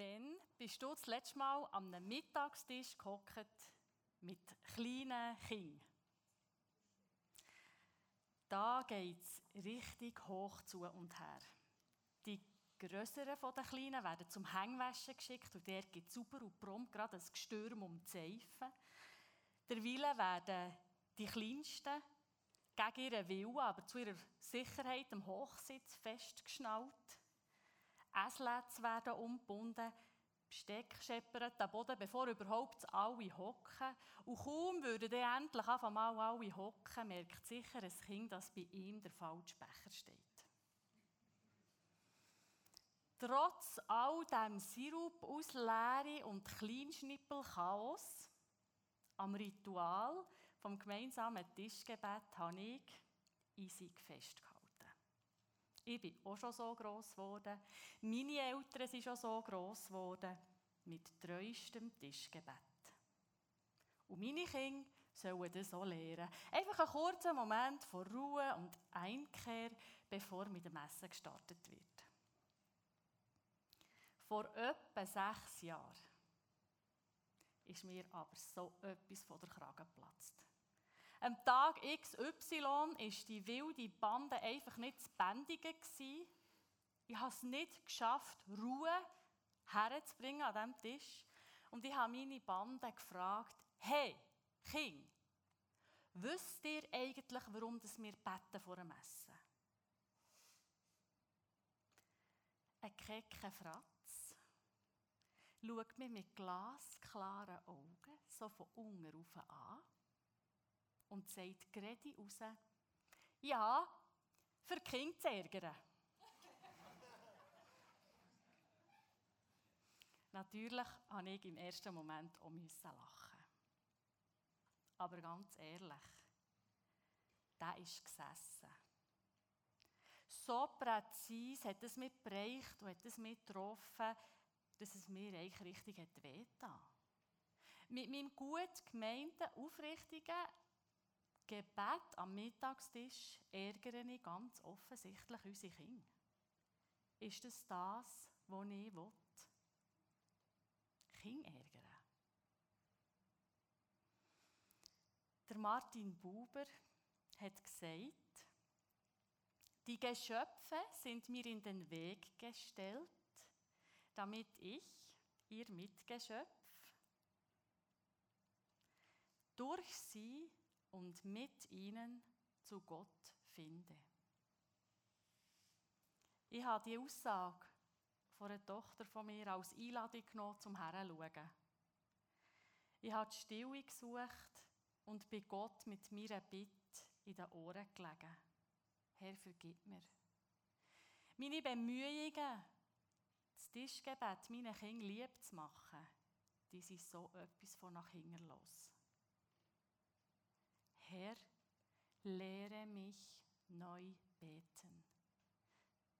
Wann bist du das letzte Mal am Mittagstisch gehockt mit kleinen Kindern? Da geht es richtig hoch zu und her. Die grösseren von den Kleinen werden zum Hängwäschen geschickt und der gibt sauber und prompt gerade ein Gestürm um die Seife. Derweil werden die Kleinsten gegen ihren Willen, aber zu ihrer Sicherheit am Hochsitz festgeschnallt. Eslätze werden umgebunden, Besteck scheppert am Boden, bevor überhaupt alle hocken. Und kaum würden dann endlich einfach mal alle hocken, merkt sicher ein Kind, dass bei ihm der falsche Becher steht. Trotz all dem Sirup aus Leere und Kleinschnippel-Chaos am Ritual vom gemeinsamen Tischgebet habe ich eisig festgehalten. Ich bin auch schon so gross geworden. Meine Eltern sind schon so gross geworden. Mit treuestem Tischgebet. Und meine Kinder sollen das auch lernen. Einfach einen kurzen Moment von Ruhe und Einkehr, bevor mit dem Essen gestartet wird. Vor etwa sechs Jahren ist mir aber so etwas von der Kragen geplatzt. Am Tag XY war die wilde Bande einfach nicht zu bändigen. Ich habe es nicht geschafft, Ruhe herzubringen an diesem Tisch. Und ich habe meine Bande gefragt, hey, Kind, wisst ihr eigentlich, warum wir beten vor dem Essen? Ein kecker Fratz schaut mich mit glasklaren Augen so von unten an und sagt gerade raus, ja, für die Kinder zu ärgern. Natürlich musste ich im ersten Moment auch lachen. Aber ganz ehrlich, der ist gesessen. So präzise hat es mich bereicht und hat es mich getroffen, dass es mir eigentlich richtig wehgetan Mit meinem gut gemeinten, aufrichtigen Gebet am Mittagstisch ärgere ich ganz offensichtlich unsere Kinder. Ist das das, was ich will? Kinder ärgern. Der Martin Buber hat gesagt, die Geschöpfe sind mir in den Weg gestellt, damit ich, ihr Mitgeschöpf, durch sie und mit ihnen zu Gott finde. Ich habe die Aussage von einer Tochter von mir als Einladung genommen, zum Herzuschauen. Ich habe die Stille gesucht und bei Gott mit meiner Bitte in den Ohren gelegen. Herr, vergib mir. Meine Bemühungen, das Tischgebet meinen Kindern lieb zu machen, die sind so etwas von nach hinten los. Herr, lehre mich neu beten.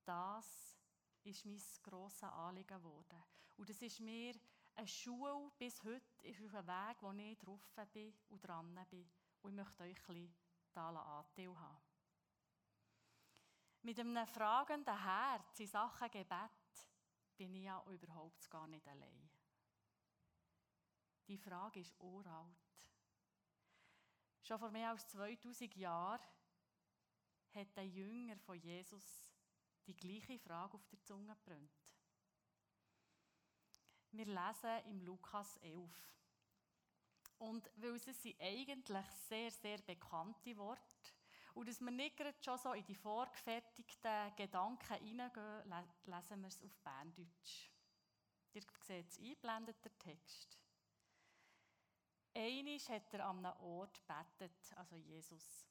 Das ist mein grosses Anliegen geworden. Und das ist mir eine Schule bis heute auf einem Weg, wo ich drauf bin und dran bin. Und ich möchte euch ein bisschen Anteil haben. Mit einem fragenden Herz in Sachen Gebet bin ich ja überhaupt gar nicht allein. Die Frage ist uralt. Schon vor mehr als 2000 Jahren hat der Jünger von Jesus die gleiche Frage auf der Zunge brennt. Wir lesen im Lukas 11. Und weil es sind eigentlich sehr, sehr bekannte Worte und dass wir nicht gerade schon so in die vorgefertigten Gedanken hineingehen, lesen wir es auf Berndeutsch. Ihr seht es einblendet, der Text. Einisch hat er an einem Ort betet, also Jesus.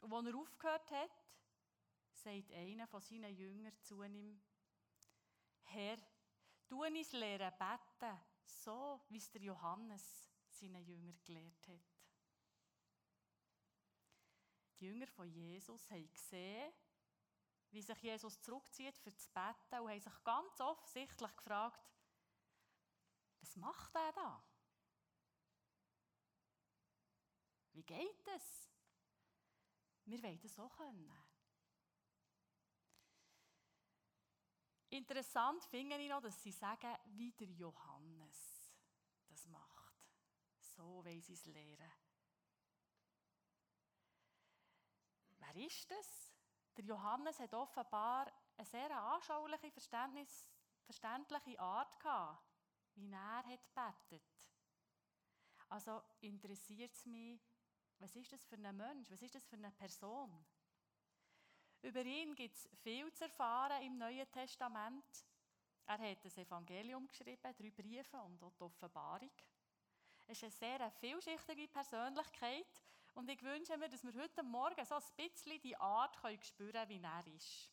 Und als er aufgehört hat, sagt einer von seinen Jüngern zu ihm, Herr, tu uns lehren beten, so wie es der Johannes seinen Jüngern gelehrt hat. Die Jünger von Jesus haben gesehen, wie sich Jesus zurückzieht für das Betten und haben sich ganz offensichtlich gefragt, was macht er da? Wie geht es? Wir wollen das auch können. Interessant finde ich noch, dass sie sagen, wie der Johannes das macht. So wollen sie es lehren. Wer ist das? Der Johannes hat offenbar eine sehr anschauliche, verständliche Art gehabt, wie er hat betet. Also interessiert es mich, was ist das für ein Mensch, was ist das für eine Person? Über ihn gibt es viel zu erfahren im Neuen Testament. Er hat das Evangelium geschrieben, drei Briefe und auch die Offenbarung. Er ist eine sehr vielschichtige Persönlichkeit und ich wünsche mir, dass wir heute Morgen so ein bisschen die Art können spüren wie er ist.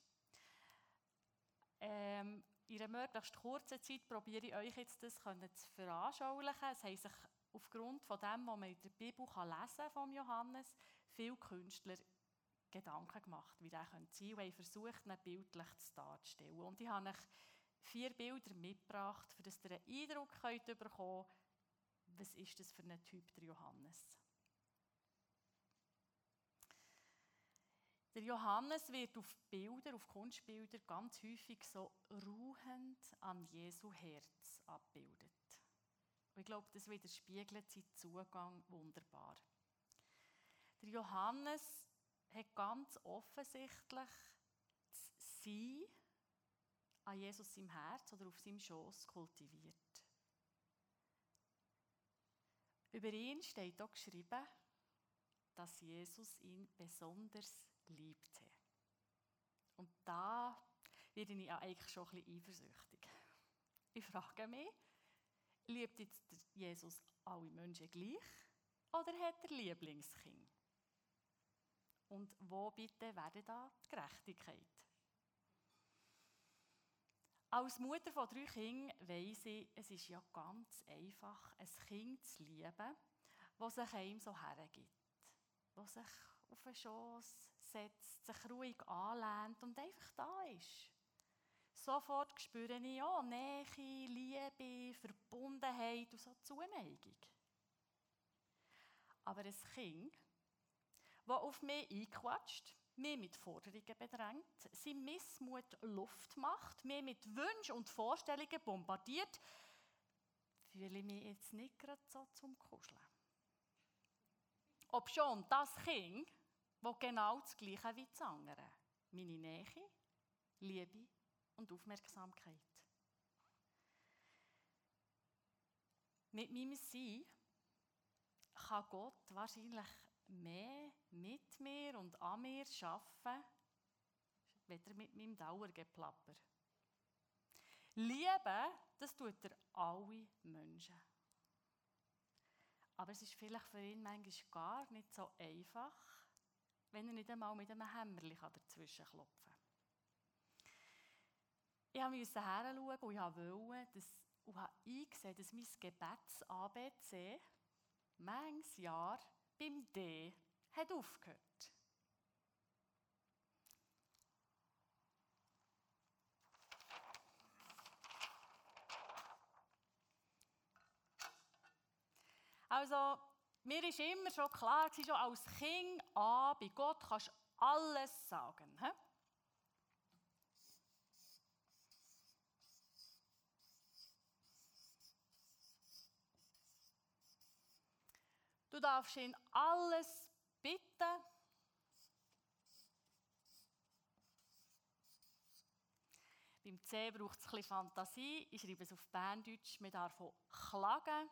Ähm, in einer möglichst kurzen Zeit probiere ich euch jetzt das zu veranschaulichen. Es haben sich aufgrund von dem, was man in der Bibel lesen von Johannes, viele Künstler Gedanken gemacht, wie der sein könnte. Und versucht, ihn bildlich darzustellen. Und ich habe euch vier Bilder mitgebracht, damit ihr einen Eindruck könnt bekommen könnt, was ist das für ein Typ, der Johannes. Der Johannes wird auf Bilder, auf Kunstbilder ganz häufig so ruhend an Jesu Herz abbildet. Und ich glaube, das widerspiegelt seinen Zugang wunderbar. Der Johannes hat ganz offensichtlich das Sein an Jesus im Herz oder auf seinem Schoß kultiviert. Über ihn steht auch geschrieben, dass Jesus ihn besonders liebte. Und da werde ich eigentlich schon ein bisschen eifersüchtig. Ich frage mich, liebt jetzt Jesus alle Menschen gleich oder hat er Lieblingskind? Und wo bitte wäre da die Gerechtigkeit? Als Mutter von drei Kindern weiss ich, es ist ja ganz einfach, ein Kind zu lieben, das sich einem so hergibt. Das sich auf den Schoss setzt, sich ruhig anlehnt und einfach da ist. Sofort spüre ich auch Nähe, Liebe, Verbundenheit und so Zuneigung. Aber ein Kind, das auf mich einquatscht, mich mit Forderungen bedrängt, sein Missmut Luft macht, mich mit Wünschen und Vorstellungen bombardiert, fühle ich mich jetzt nicht gerade so zum Kuscheln. Ob schon das Kind, das genau das Gleiche wie das andere, meine Nähe, Liebe und Aufmerksamkeit. Mit meinem Sein kann Gott wahrscheinlich mehr mit mir und an mir arbeiten, weder mit meinem Dauergeplapper. Lieben, das tut er alle Menschen. Aber es ist vielleicht für ihn manchmal gar nicht so einfach, wenn er nicht einmal mit einem Hämmerchen dazwischen klopfen kann. Ich musste heranschauen und ich wollte, dass, und habe eingesehen, dass mein Gebets-ABC manches Jahr beim D hat aufgehört. Also, mir ist immer schon klar, schon als Kind an, bei Gott kannst du alles sagen. He? Du darfst ihn alles bitten. Beim C braucht es ein bisschen Fantasie. Ich schreibe es auf Berndeutsch. Man darf auch klagen.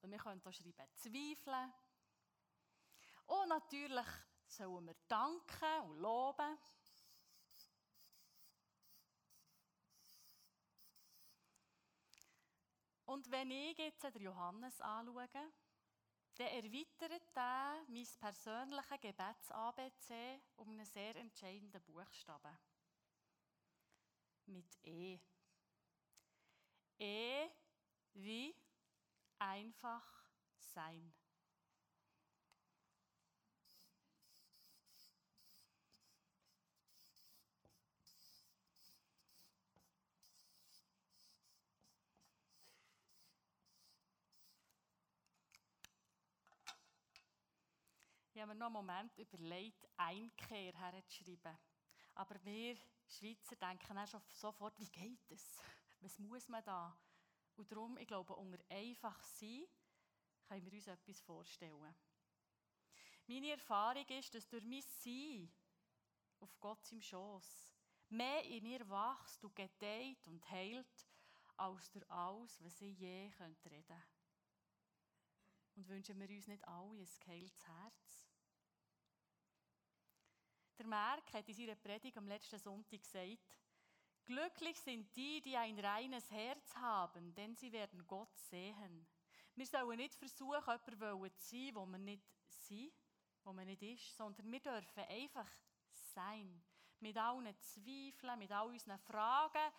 Und wir können hier schreiben zweifeln. Und natürlich sollen wir danken und loben. Und wenn ich jetzt den Johannes anschaue, dann erweitert er mein persönliches Gebets-ABC um einen sehr entscheidenden Buchstaben. Mit E. E wie einfach sein. Ich habe mir noch einen Moment überlegt, Einkehr herzuschreiben. Aber wir Schweizer denken dann schon sofort, wie geht es? Was muss man da? Und darum, ich glaube, unter einfach sein können wir uns etwas vorstellen. Meine Erfahrung ist, dass durch mein Sein auf Gott im Schoß mehr in mir wächst und gedeiht und heilt, als durch alles, was ich je reden könnte. Und wünschen wir uns nicht alle ein geheiltes Herz? Der Merck hat in seiner Predigt am letzten Sonntag gesagt, Glücklich sind die, die ein reines Herz haben, denn sie werden Gott sehen. Wir sollen nicht versuchen, jemanden zu sein, wo wir nicht sind, wo man nicht ist, sondern wir dürfen einfach sein. Mit allen Zweifeln, mit all unseren Fragen,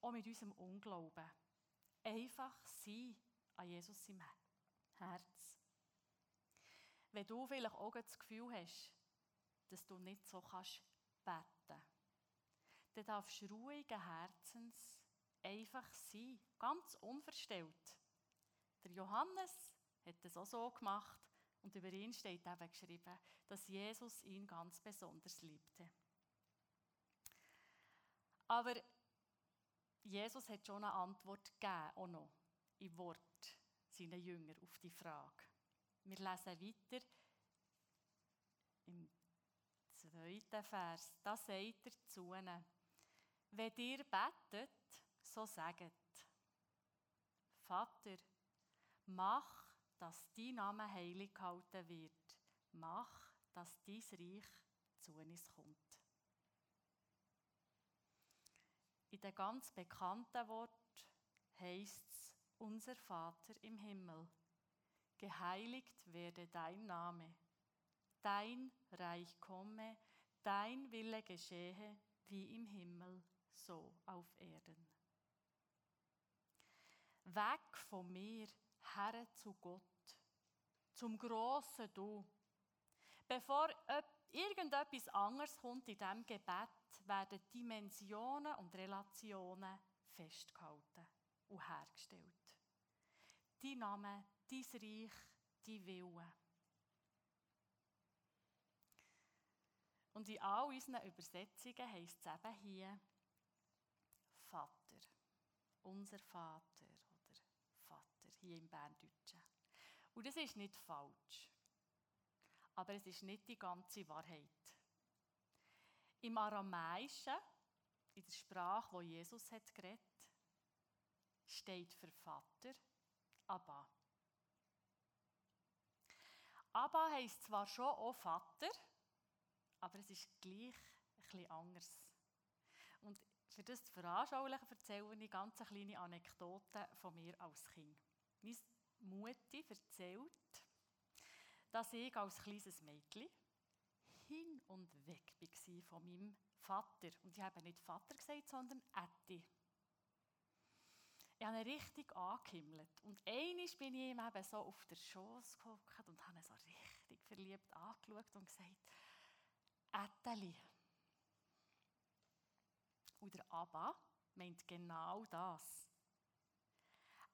auch mit unserem Unglauben. Einfach sein an Jesus im Herz. Wenn du vielleicht auch das Gefühl hast, dass du nicht so kannst beten. Dann darfst ruhigen Herzens einfach sein, ganz unverstellt. Der Johannes hat das auch so gemacht und über ihn steht eben geschrieben, dass Jesus ihn ganz besonders liebte. Aber Jesus hat schon eine Antwort gegeben, auch noch im Wort seinen Jüngern auf die Frage. Wir lesen weiter im zweiten Vers, da sagt er zu ihnen, wenn ihr betet, so sagt, Vater, mach, dass dein Name heilig gehalten wird. Mach, dass dein Reich zu uns kommt. In dem ganz bekannten Wort heißt es, unser Vater im Himmel, geheiligt werde dein Name dein Reich komme, dein Wille geschehe, wie im Himmel, so auf Erden. Weg von mir, Herr zu Gott, zum grossen Du. Bevor irgendetwas anderes kommt in diesem Gebet, werden Dimensionen und Relationen festgehalten und hergestellt. Dein Name, dein Reich, dein Wille. Und in all unseren Übersetzungen heisst es eben hier Vater. Unser Vater oder Vater hier im Berndeutschen. Und das ist nicht falsch. Aber es ist nicht die ganze Wahrheit. Im Aramäischen, in der Sprache, wo Jesus hat geredet, steht für Vater Abba. Abba heisst zwar schon auch Vater, aber es ist gleich bisschen anders. Und für das zu veranschaulichen, erzähle ich eine ganz kleine Anekdote von mir als Kind. Meine Mutti erzählt, dass ich als kleines Mädchen hin und weg war von meinem Vater. Und ich habe nicht Vater gesagt, sondern Ätti. Ich habe ihn richtig angehimmelt. Und einmal bin ich ihm eben so auf der Schoß gehockt und habe ihn so richtig verliebt angeschaut und gesagt, Äteli. Und der Abba meint genau das.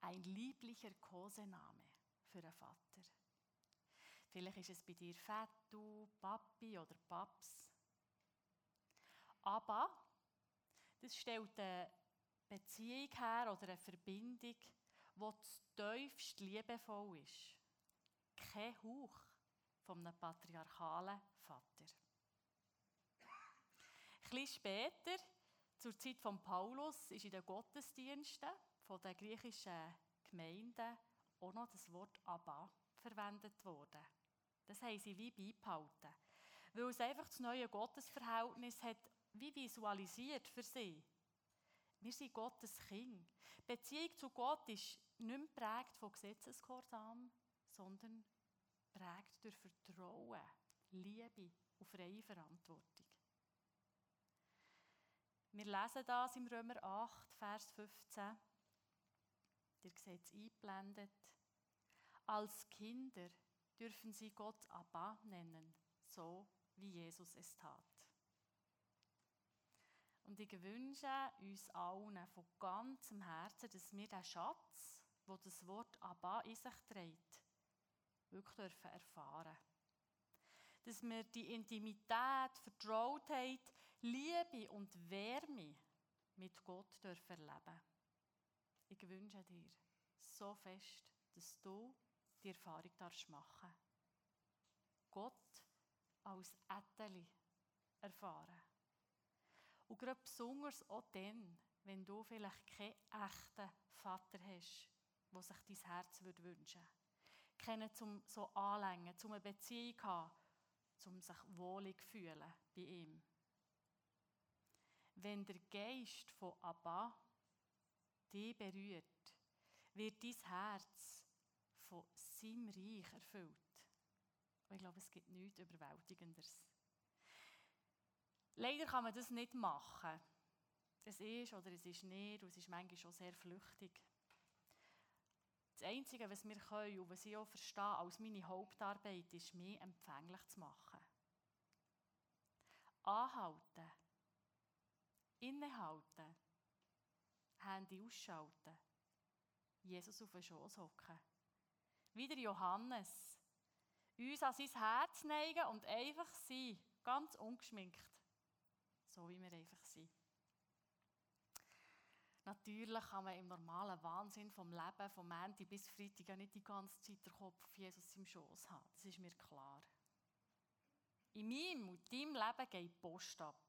Ein lieblicher Kosename für einen Vater. Vielleicht ist es bei dir Fettu, Papi oder Paps. Abba, das stellt eine Beziehung her oder eine Verbindung, die tiefst liebevoll ist. Kein Hauch von einem patriarchalen Vater. Etwas später, zur Zeit von Paulus, ist in den Gottesdiensten der griechischen Gemeinden auch noch das Wort Abba verwendet worden. Das haben sie wie beibehalten. Weil es einfach das neue Gottesverhältnis hat wie visualisiert für sie. Wir sind Gottes Kind. Die Beziehung zu Gott ist nicht mehr geprägt von Gesetzesgehorsam, sondern prägt durch Vertrauen, Liebe und freie Verantwortung. Wir lesen das im Römer 8, Vers 15. Ihr seht es eingeblendet. Als Kinder dürfen sie Gott Abba nennen, so wie Jesus es tat. Und ich wünsche uns allen von ganzem Herzen, dass wir den Schatz, wo das Wort Abba in sich trägt, wirklich dürfen erfahren. dass wir die Intimität, Vertrautheit, Liebe und Wärme mit Gott dürfen erleben. Ich wünsche dir so fest, dass du die Erfahrung darfst machen Gott als Ätteli erfahren. Und gerade besonders auch dann, wenn du vielleicht keinen echten Vater hast, der sich dein Herz wünschen würde. Kennen zum so anlängen, zum eine Beziehung haben, zum sich wohlig fühlen bei ihm. Wenn der Geist von Abba dich berührt, wird dein Herz von seinem Reich erfüllt. Und ich glaube, es gibt nichts Überwältigenderes. Leider kann man das nicht machen. Es ist oder es ist nicht und es ist manchmal schon sehr flüchtig. Das Einzige, was wir können und was ich auch verstehe als meine Hauptarbeit, ist, mich empfänglich zu machen. Anhalten. Innehalten. Handy ausschalten. Jesus auf den Schoß hocken. Wieder Johannes. Uns an sein Herz neigen und einfach sein. Ganz ungeschminkt. So wie wir einfach sind. Natürlich kann man im normalen Wahnsinn vom Leben, vom Montag bis Freitag, nicht die ganze Zeit den Kopf Jesus im Schoß haben. Das ist mir klar. In meinem und deinem Leben geht die Post ab.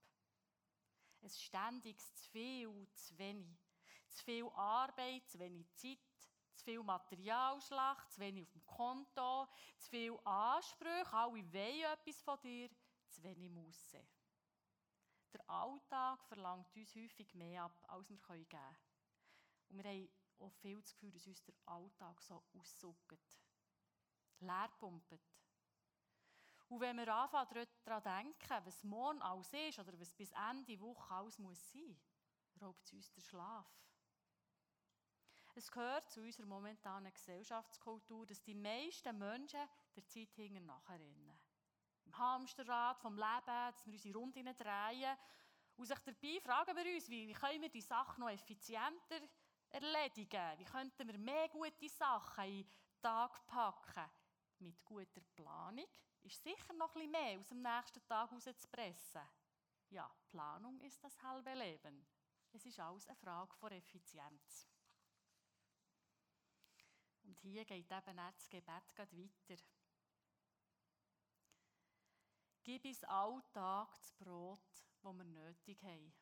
Es ständig zu viel, zu wenig. Zu viel Arbeit, zu wenig Zeit, zu viel Materialschlacht, zu wenig auf dem Konto, zu viel Ansprüche, alle wollen etwas von dir, zu wenig Musse. Der Alltag verlangt uns häufig mehr ab, als wir geben können. Und wir haben auch viel das Gefühl, dass uns der Alltag so aussaugt, leer pumpt. Und wenn wir anfangen, daran denken, was morgen alles ist oder was bis Ende Woche alles muss sein muss, raubt es uns den Schlaf. Es gehört zu unserer momentanen Gesellschaftskultur, dass die meisten Menschen der Zeit hinten nachrennen im Hamsterrad vom Leben, dass wir unsere Runden drehen. Und sich dabei fragen wir uns, wie können wir die Sachen noch effizienter erledigen? Wie könnten wir mehr gute Sachen in den Tag packen? Mit guter Planung ist sicher noch ein bisschen mehr aus dem nächsten Tag rauszupressen. Ja, Planung ist das halbe Leben. Es ist alles eine Frage von Effizienz. Und hier geht eben auch das Gebet weiter. Gib uns Alltag das Brot, das wir nötig haben.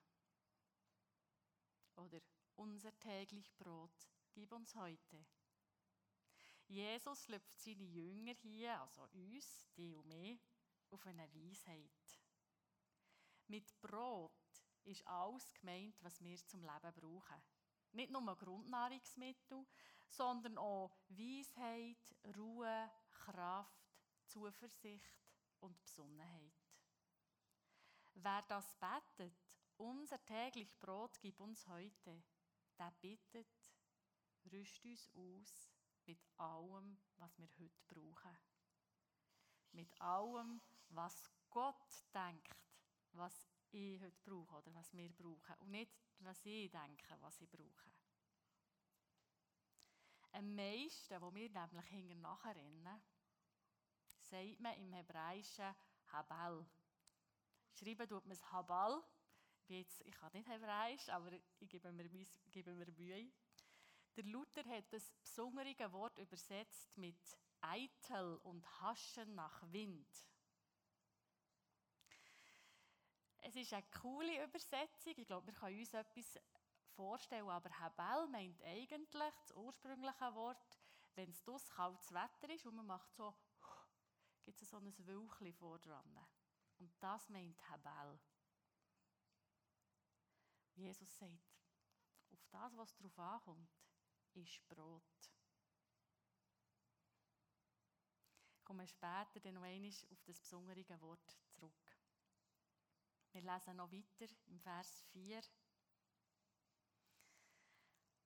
Oder unser täglich Brot, gib uns heute. Jesus läuft seine Jünger hier, also uns, die und mich, auf eine Weisheit. Mit Brot ist alles gemeint, was wir zum Leben brauchen. Nicht nur Grundnahrungsmittel, sondern auch Weisheit, Ruhe, Kraft, Zuversicht, und Besonnenheit. Wer das betet, unser täglich Brot gib uns heute, der bittet, rüst uns aus mit allem, was wir heute brauchen. Mit allem, was Gott denkt, was ich heute brauche oder was wir brauchen. Und nicht, was ich denke, was ich brauche. Am meisten, wo wir nämlich hinterher nachrennen, sagt man im Hebräischen Habal. Schreiben tut man es Habal. Jetzt, ich kann nicht Hebräisch, aber ich gebe mir, gebe mir Mühe. Der Luther hat das besondere Wort übersetzt mit eitel und haschen nach Wind. Es ist eine coole Übersetzung. Ich glaube, wir können uns etwas vorstellen, aber Habel meint eigentlich das ursprüngliche Wort, wenn es das kaltes Wetter ist und man macht so gibt es so ein Wölkchen vor dran. Und das meint Habel. Jesus sagt, auf das, was darauf ankommt, ist Brot. Ich komme später dann noch einmal auf das besondere Wort zurück. Wir lesen noch weiter im Vers 4.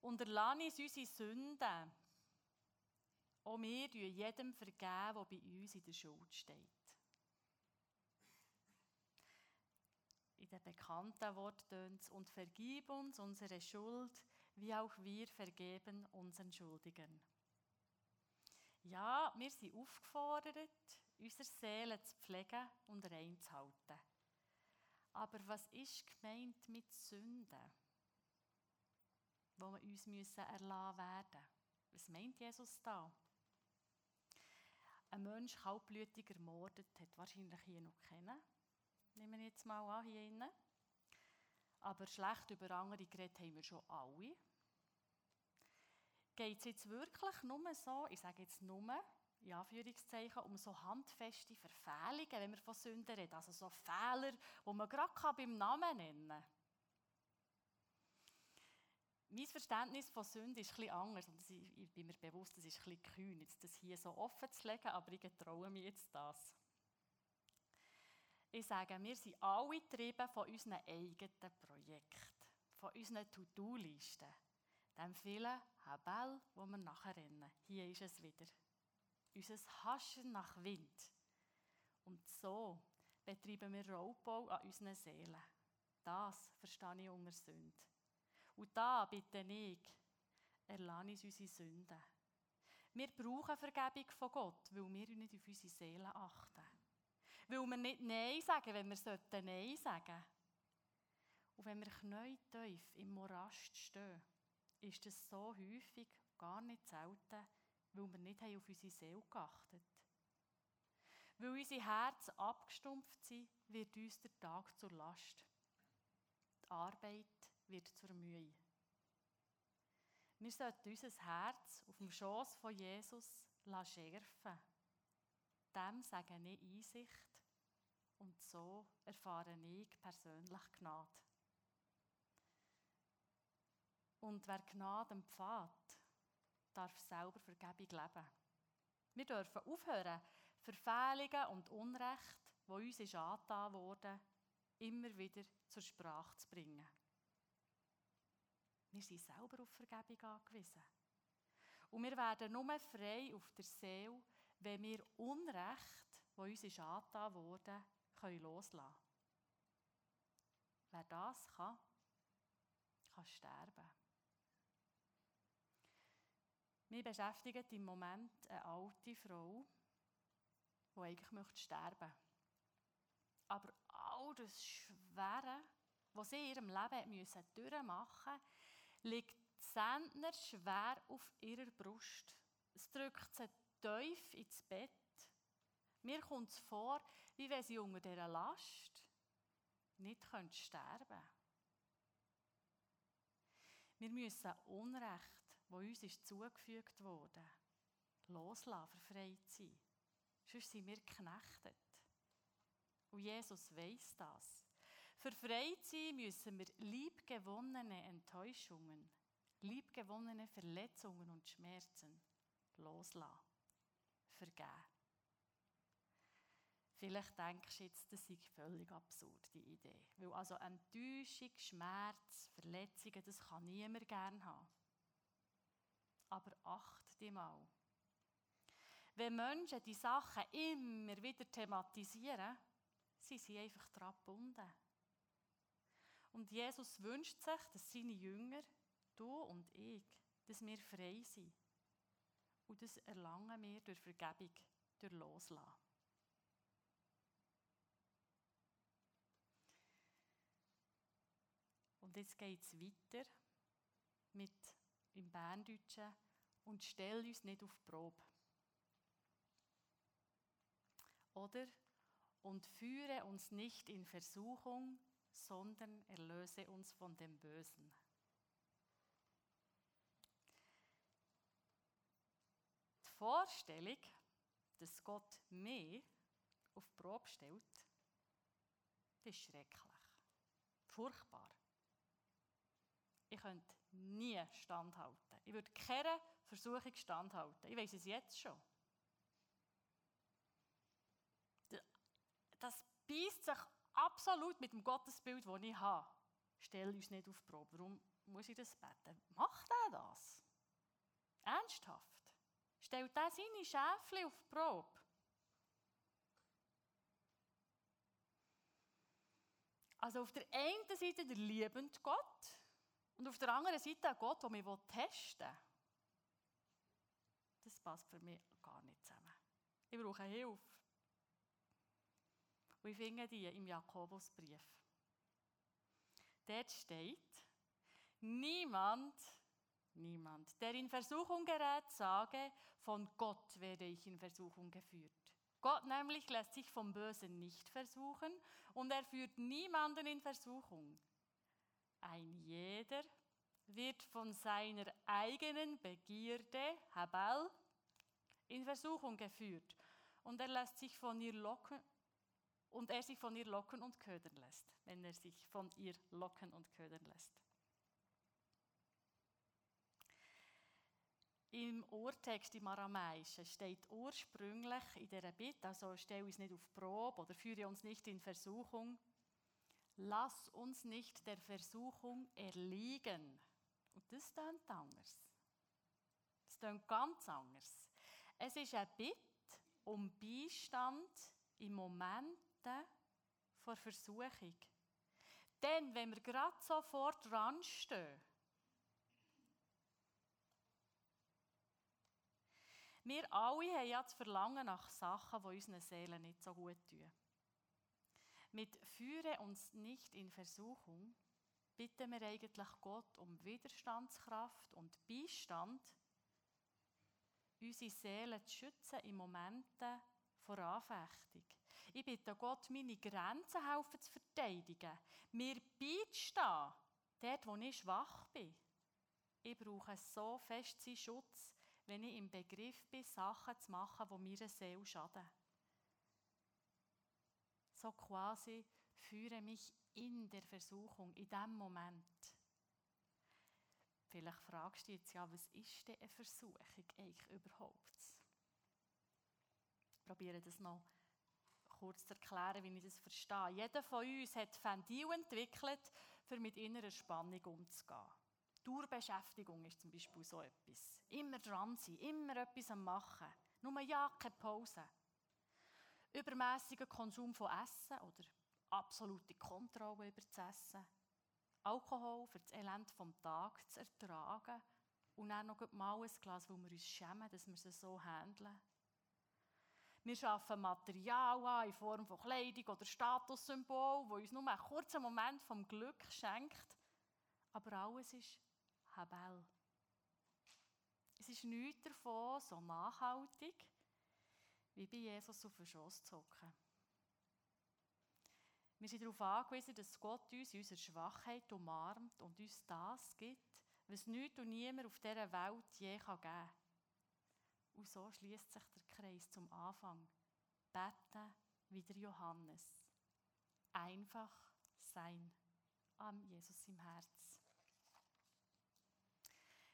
Unterlass uns unsere Sünden, auch wir vergeben jedem, vergeben, der bei uns in der Schuld steht. In dem bekannten Wort tönt es, und vergib uns unsere Schuld, wie auch wir vergeben unseren Schuldigen. Ja, wir sind aufgefordert, unsere Seele zu pflegen und reinzuhalten. Aber was ist gemeint mit Sünden, wo wir uns müssen erlassen werden? Was meint Jesus da? Ein Mensch kaltblütig ermordet hat wahrscheinlich hier noch kennen. Nehmen wir jetzt mal an, hier innen. Aber schlecht über andere geredet haben wir schon alle. Geht es jetzt wirklich nur so, ich sage jetzt nur, in Anführungszeichen, um so handfeste Verfehlungen, wenn wir von Sünden reden, also so Fehler, die man gerade beim Namen nennen kann? Mein Verständnis von Sünde ist etwas anders und ich bin mir bewusst, es ist etwas kühn, jetzt das hier so offen zu legen, aber ich traue mich jetzt das. Ich sage, wir sind alle getrieben von unseren eigenen Projekten, von unseren To-Do-Listen, dem vielen Habel, wo wir nachher rennen. Hier ist es wieder. Unser Haschen nach Wind. Und so betreiben wir Raubbau an unseren Seelen. Das verstehe ich unter Sünde. Und da bitte ich, erlasse uns unsere Sünden. Wir brauchen Vergebung von Gott, weil wir nicht auf unsere Seelen achten. Weil wir nicht Nein sagen, wenn wir Nein sagen sollten. Und wenn wir knäutief im Morast stehen, ist es so häufig, gar nicht selten, weil wir nicht auf unsere Seele geachtet haben. Weil unsere Herzen abgestumpft sind, wird uns der Tag zur Last. Die Arbeit wird zur Mühe. Wir sollten unser Herz auf dem Schoß von Jesus schärfen. Dem sagen ich Einsicht und so erfahre ich persönlich Gnade. Und wer Gnade empfahlt, darf selber Vergebung leben. Wir dürfen aufhören, Verfehlungen und Unrecht, wo uns ist angetan wurde, immer wieder zur Sprache zu bringen. Wir sind selber auf Vergebung angewiesen. Und wir werden nur frei auf der Seele, wenn wir Unrecht, wo uns ist angetan wurde, können loslassen können. Wer das kann, kann sterben. Mir beschäftigt im Moment eine alte Frau, die eigentlich möchte sterben Aber all das Schwere, was sie in ihrem Leben müssen durchmachen musste, liegt Sendner schwer auf ihrer Brust. Es drückt sie tief ins Bett. Mir kommt es vor, wie wenn sie unter dieser Last nicht sterben können. Wir müssen Unrecht, das uns ist zugefügt wurde, loslassen, verfreit sein. Sonst sind wir geknechtet. Und Jesus weiß das. Für frei sein, müssen wir liebgewonnene Enttäuschungen, liebgewonnene Verletzungen und Schmerzen loslassen, vergeben. Vielleicht denkst du jetzt, das ist völlig absurd, die Idee. Weil also Enttäuschung, Schmerz, Verletzungen, das kann niemand gerne haben. Aber achte dich mal. Wenn Menschen die Sachen immer wieder thematisieren, sind sie einfach daran gebunden. Und Jesus wünscht sich, dass seine Jünger, du und ich, dass wir frei sind. Und das erlangen wir durch Vergebung, durch Loslassen. Und jetzt geht es weiter mit im Berndeutschen und stell uns nicht auf die Probe. Oder und führe uns nicht in Versuchung, sondern erlöse uns von dem Bösen. Die Vorstellung, dass Gott mehr auf die Probe stellt, ist schrecklich. Furchtbar. Ich könnte nie standhalten. Ich würde keine Versuchung standhalten. Ich weiß es jetzt schon. Das beißt sich absolut mit dem Gottesbild, das ich habe. Stell uns nicht auf die Probe. Warum muss ich das beten? Macht er das? Ernsthaft? Stellt er seine Schäfchen auf die Probe? Also auf der einen Seite der liebende Gott und auf der anderen Seite ein Gott, der mich testen will. Das passt für mich gar nicht zusammen. Ich brauche Hilfe. Und ich finde die im Jakobusbrief. Dort steht, niemand, niemand, der in Versuchung gerät, sage, von Gott werde ich in Versuchung geführt. Gott nämlich lässt sich vom Bösen nicht versuchen und er führt niemanden in Versuchung. Ein jeder wird von seiner eigenen Begierde, Habal, in Versuchung geführt und er lässt sich von ihr locken und er sich von ihr locken und ködern lässt, wenn er sich von ihr locken und ködern lässt. Im Urtext im Aramäischen steht ursprünglich in dieser Bitte, also stell uns nicht auf Probe oder führe uns nicht in Versuchung, lass uns nicht der Versuchung erliegen. Und das klingt anders. Das klingt ganz anders. Es ist eine Bitte um Beistand im Momenten vor Versuchung. Denn wenn wir gerade sofort dran stehen, Wir alle haben ja das Verlangen nach Sachen, die unseren Seelen nicht so gut tun. Mit Führe uns nicht in Versuchung bitten wir eigentlich Gott um Widerstandskraft und Beistand, unsere Seele zu schützen in Momenten vor Anfechtung. Ich bitte Gott, meine Grenzen helfen zu verteidigen, mir beizustehen, dort, wo ich schwach bin. Ich brauche so fest seinen Schutz, wenn ich im Begriff bin, Sachen zu machen, die mir Seele schaden. So quasi führe mich in der Versuchung, in dem Moment. Vielleicht fragst du jetzt ja, was ist denn eine Versuchung eigentlich überhaupt? Ich probiere das noch kurz zu erklären, wie ich das verstehe. Jeder von uns hat Ventil entwickelt, um mit innerer Spannung umzugehen. Dauerbeschäftigung ist zum Beispiel so etwas. Immer dran sein, immer etwas am Machen. Nur ja, keine Pause. Übermäßiger Konsum von Essen oder absolute Kontrolle über das Essen. Alkohol für das Elend vom Tag zu ertragen und dann noch mal ein Glas, wo wir uns schämen, dass wir es so handeln. Wir schaffen Material an in Form von Kleidung oder Statussymbol, wo uns nur einen kurzen Moment vom Glück schenkt. Aber alles ist Habel. Es ist nichts davon so nachhaltig, wie bei Jesus auf den Schoss zu hocken. Wir sind darauf angewiesen, dass Gott uns in unserer Schwachheit umarmt und uns das gibt, was nichts und niemand auf dieser Welt je geben kann. Und so schließt sich der Kreis zum Anfang. Beten wie der Johannes. Einfach sein am Jesus im Herz.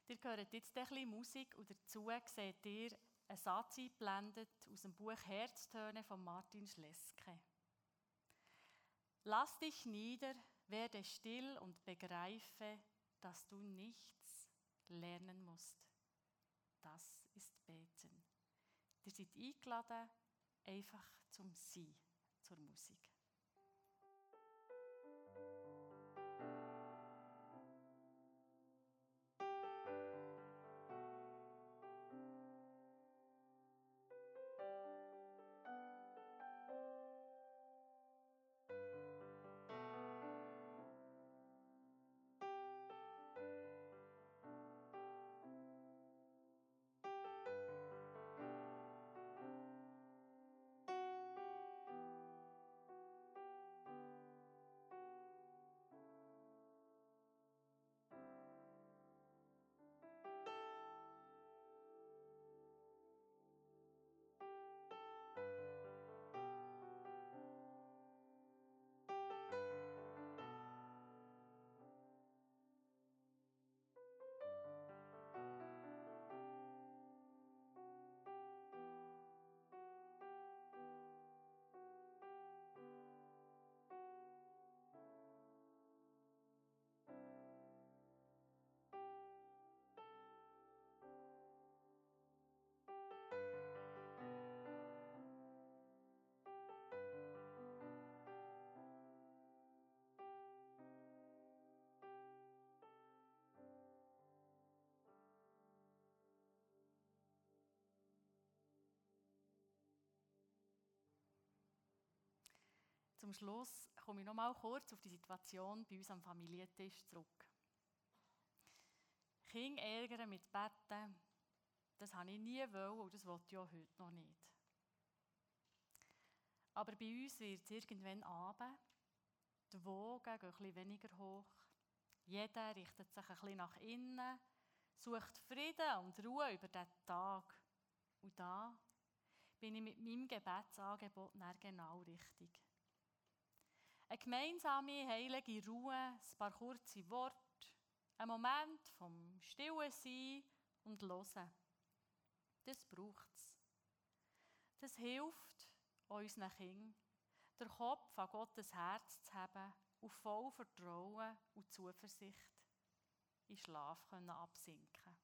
Ihr hört jetzt ein bisschen Musik und dazu seht ihr einen Satz eingeblendet aus dem Buch Herztöne von Martin Schleske. Lass dich nieder, werde still und begreife, dass du nichts lernen musst. Das ist Beten. Ihr seid eingeladen, einfach zum Sie, zur Musik. Zum Schluss komme ich noch mal kurz auf die Situation bei uns am Familientisch zurück. Kinder ärgern mit Betten, das habe ich nie wollen und das wollte ich auch heute noch nicht. Aber bei uns wird es irgendwann Abend, die Wogen gehen bisschen weniger hoch, jeder richtet sich bisschen nach innen, sucht Frieden und Ruhe über den Tag. Und da bin ich mit meinem Gebetsangebot genau richtig. Eine gemeinsame, heilige Ruhe, ein paar kurze Worte, ein Moment vom Stillen sein und Hören. Das braucht es. Das hilft unseren Kindern, den Kopf an Gottes Herz zu haben und voll Vertrauen und Zuversicht in Schlaf können absinken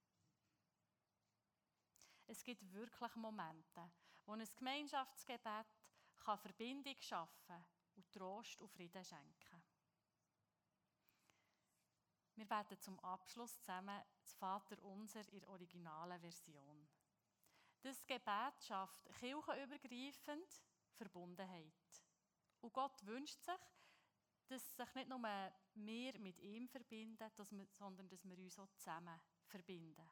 Es gibt wirklich Momente, wo ein Gemeinschaftsgebet kann Verbindung schaffen und Trost und Frieden schenken Wir werden zum Abschluss zusammen das Vater Unser in der originalen Version. Das Gebet schafft kirchenübergreifend Verbundenheit. Und Gott wünscht sich, dass sich nicht nur wir mit ihm verbinden, sondern dass wir uns auch zusammen verbinden.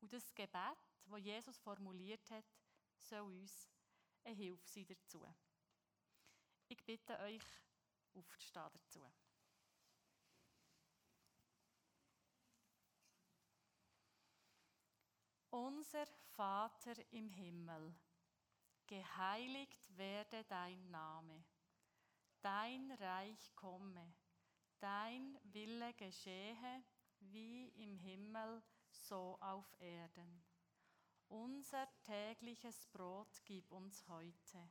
Und das Gebet, das Jesus formuliert hat, soll uns eine Hilfe sein dazu. Ich bitte euch, aufzustehen dazu. Unser Vater im Himmel, geheiligt werde dein Name dein Reich komme, dein Wille geschehe, wie im Himmel, so auf Erden. Unser tägliches Brot gib uns heute